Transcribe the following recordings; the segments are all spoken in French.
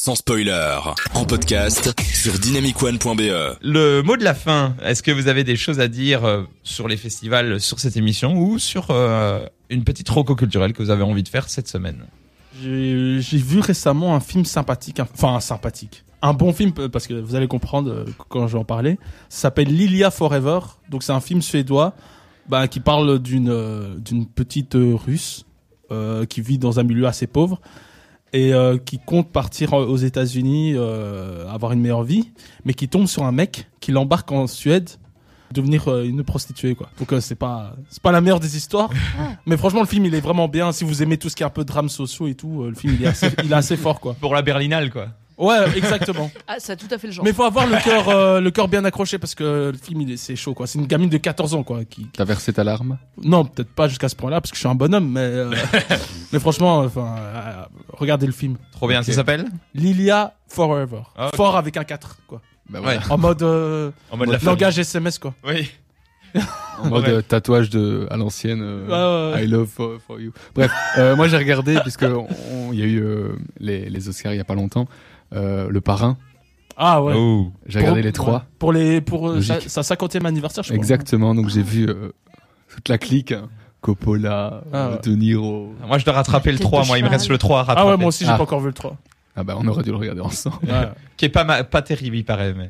sans spoiler, en podcast sur dynamicone.be. Le mot de la fin, est-ce que vous avez des choses à dire euh, sur les festivals, sur cette émission ou sur euh, une petite roco culturelle que vous avez envie de faire cette semaine? J'ai vu récemment un film sympathique, enfin sympathique. Un bon film, euh, parce que vous allez comprendre quand je vais en parler. Ça s'appelle Lilia Forever. Donc c'est un film suédois bah, qui parle d'une euh, d'une petite euh, russe euh, qui vit dans un milieu assez pauvre et euh, qui compte partir aux États-Unis, euh, avoir une meilleure vie, mais qui tombe sur un mec qui l'embarque en Suède devenir euh, une prostituée quoi. Donc euh, c'est pas c'est pas la meilleure des histoires, mais franchement le film il est vraiment bien si vous aimez tout ce qui est un peu drame sociaux et tout, euh, le film il est assez, il est assez fort quoi. Pour la Berlinale, quoi. Ouais, exactement. Ah, ça a tout à fait le genre. Mais faut avoir le cœur euh, le cœur bien accroché parce que le film il est c'est chaud quoi. C'est une gamine de 14 ans quoi qui, qui- T'as versé ta larme? Non, peut-être pas jusqu'à ce point-là parce que je suis un bonhomme mais euh, mais franchement enfin euh, regardez le film. Trop bien, ça s'appelle? Lilia Forever. Ah, ok. Fort avec un 4 quoi. Bah Ouais. En mode euh, En mode la langage SMS quoi. Oui. En mode Ouais. euh, tatouage de à l'ancienne. euh, Ouais, ouais, ouais. I love for, for you. Bref, euh, moi j'ai regardé puisque on- il y a eu euh, les, les Oscars il y a pas longtemps. Euh, le parrain. Ah ouais. Oh. J'ai regardé les trois. ouais. Pour les pour euh, sa, sa 50e anniversaire je crois. Exactement. Donc j'ai vu euh, toute la clique. hein. Coppola, Ah ouais. De Niro. Moi, je dois rattraper le Tête 3. de Moi, il me reste le 3 à rattraper. Ah ouais, moi aussi j'ai Ah. pas encore vu le 3. Ah bah on aurait dû le regarder ensemble. Ouais. Qui est pas, ma- pas terrible, il paraît, mais.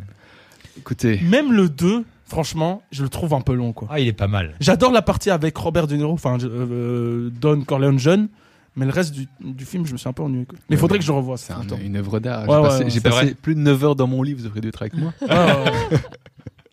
Écoutez, Même le 2, franchement, je le trouve un peu long quoi. Ah, il est pas mal. J'adore la partie avec Robert De Niro, enfin euh, Don Corleone jeune, mais le reste du, du film, je me suis un peu ennuyé. Quoi. Mais il Ouais, faudrait que je revoie c'est un- une œuvre d'art. Ouais, j'ai ouais, passé, plus de 9 heures dans mon lit. Vous auriez dû être avec moi.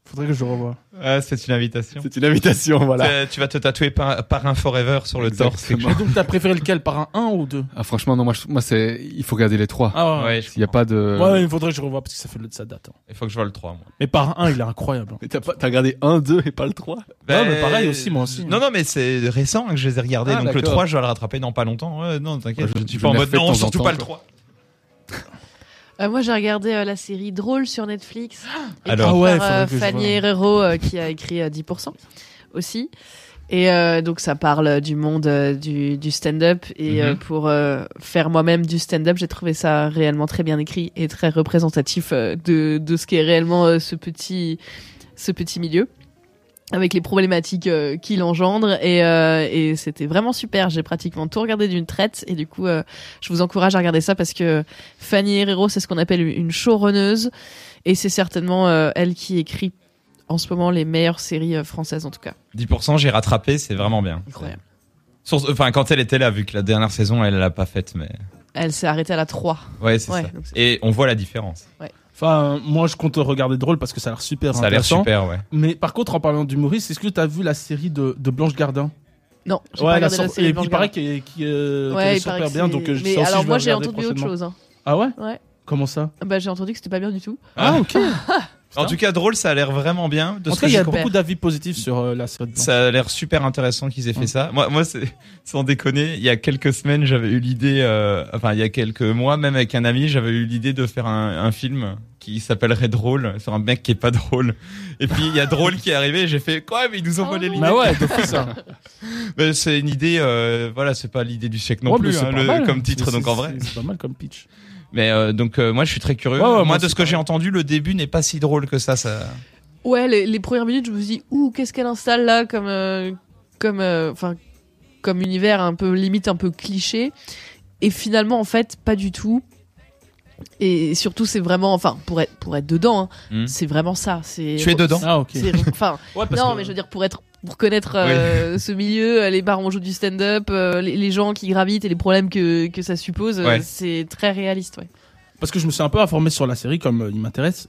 faudrait que je revoie. Ah, c'est une invitation. C'est une invitation, voilà. Tu- vas te tatouer par, par un Forever sur le torse. Exactement. Et donc t'as préféré lequel par un 1 ou 2 Ah franchement non moi je- moi c'est il faut regarder les trois. Ah ouais. Ouais, S'il y a pas de. Ouais, il faudrait que je revoie parce que ça fait le de sa date. hein. Il faut que je vois le 3, moi. Mais par un 1, il est incroyable. hein. Mais t'as pas t'as regardé un 2 et pas le 3 Ouais, mais pareil aussi, moi aussi. Non, non, mais c'est récent que je les ai regardés. Ah, donc le d'accord. 3, je vais le rattraper dans pas longtemps. Ouais, non, t'inquiète. Ouais, je- je suis pas en le mode non, surtout pas le quoi. 3. Euh, moi, j'ai regardé euh, la série Drôle sur Netflix. Et Alors. Ah ouais, par euh, Fanny. Herrero euh, qui a écrit euh, 10% aussi. Et euh, donc ça parle du monde euh, du, du stand-up et euh, Mhm. pour euh, faire moi-même du stand-up, j'ai trouvé ça réellement très bien écrit et très représentatif euh, de, de ce qu'est réellement euh, ce petit ce petit milieu avec les problématiques euh, qu'il engendre et, euh, et c'était vraiment super. J'ai pratiquement tout regardé d'une traite et du coup euh, je vous encourage à regarder ça parce que Fanny Herrero c'est ce qu'on appelle une showrunneuse et c'est certainement elle qui écrit en ce moment les meilleures séries françaises en tout cas. 10%, j'ai rattrapé, c'est vraiment bien. Incroyable. Enfin, quand elle était là, vu que la dernière saison, elle l'a pas faite, mais. Elle s'est arrêtée à la 3. Ouais, c'est Ouais, ça. donc Et on voit la différence. Enfin, moi je compte regarder drôle parce que ça a l'air super Ça a l'air intéressant. super, ouais. Mais par contre, en parlant d'humoriste, est-ce que t'as vu la série de, de Blanche Gardin? Non, j'ai Ouais, pas la regardé la sor- série. et puis il paraît qu'elle euh, Ouais, qu'elle est super bien, donc euh, je- Mais ça aussi, alors moi j'ai entendu autre chose. hein. Ah ouais? Ouais. Comment ça? Bah j'ai entendu que c'était pas bien du tout. Ah ok. En tout cas, drôle, ça a l'air vraiment bien. De En tout cas, il y a beaucoup d'avis positifs sur euh, la série. de. Ça a l'air super intéressant qu'ils aient fait Ouais. ça. Moi, sans déconner. Il y a quelques semaines, j'avais eu l'idée, euh, enfin, il y a quelques mois, même avec un ami, j'avais eu l'idée de faire un, un film qui s'appellerait Drôle sur un mec qui est pas drôle. Et puis il y a Drôle qui est arrivé. J'ai fait quoi Mais ils nous ont Oh volé l'idée. Bah ouais, ça. Mais c'est une idée. euh, voilà, c'est pas l'idée du siècle non Ouais, plus, hein, le- mal. comme titre. Donc en vrai. C'est pas mal comme pitch. Mais euh, donc euh, moi, je suis très curieux. Ouais, ouais, moi, de ce que j'ai entendu, le début n'est pas si drôle que ça. Ça. Ouais, les, les premières minutes, je me suis dit, ouh, qu'est-ce qu'elle installe là comme, euh, comme, euh, enfin, comme univers un peu limite un peu cliché. Et finalement, en fait, pas du tout. Et surtout, c'est vraiment, enfin, pour être, pour être dedans, hein, Hmm. c'est vraiment ça. C'est. Tu es dedans Ah ok. Enfin, Ouais, non, que- mais je veux dire, pour être, pour connaître euh, ce milieu, euh, les bars où on joue du stand-up, euh, les, les gens qui gravitent et les problèmes que, que ça suppose, Ouais. c'est très réaliste, ouais. Parce que je me suis un peu informé sur la série, comme euh, il m'intéresse.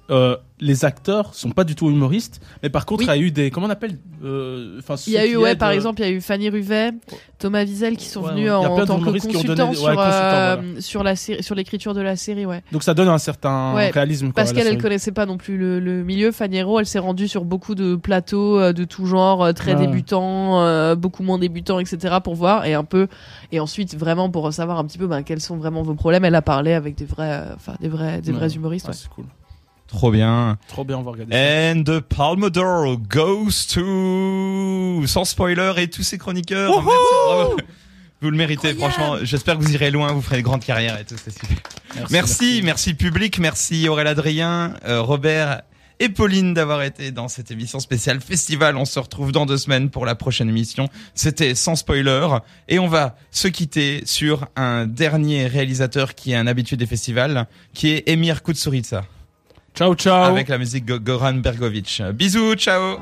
Les acteurs sont pas du tout humoristes, mais par contre, Oui. il y a eu des. Comment on appelle euh, enfin, Il y a eu, ouais, aident, par euh, exemple, il y a eu Fanny Ruvet, Thomas Wiesel qui sont Ouais, venus ouais. En tant que donné consultants sur, euh, sur la série, sur l'écriture de la série, ouais. Donc ça donne un certain réalisme. quoi, Parce qu'elle, elle connaissait pas non plus le, le milieu. Fanny Hero, elle s'est rendue sur beaucoup de plateaux euh, de tout genre, très débutants, beaucoup moins débutants, etc. pour voir et un peu, et ensuite vraiment pour savoir un petit peu ben, quels sont vraiment vos problèmes. Elle a parlé avec des vrais, enfin des vrais, des vrais humoristes. Ouais. c'est cool. Trop bien. Trop bien, on va regarder ça. And the Palme d'Or goes to sans spoiler et tous ces chroniqueurs. Merci, bravo. Vous le méritez, franchement. J'espère que vous irez loin, vous ferez une grande carrière et tout, c'est super. Merci, merci, public, merci Aurélien Adrien, euh, Robert et Pauline d'avoir été dans cette émission spéciale festival. On se retrouve dans deux semaines pour la prochaine émission. C'était sans spoiler et on va se quitter sur un dernier réalisateur qui est un habitué des festivals, qui est Emir Kusturica, Ciao, ciao. avec la musique Go- Goran Bergovic. Bisous, ciao.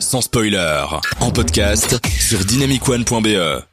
Sans spoiler, en podcast sur dynamicone.be.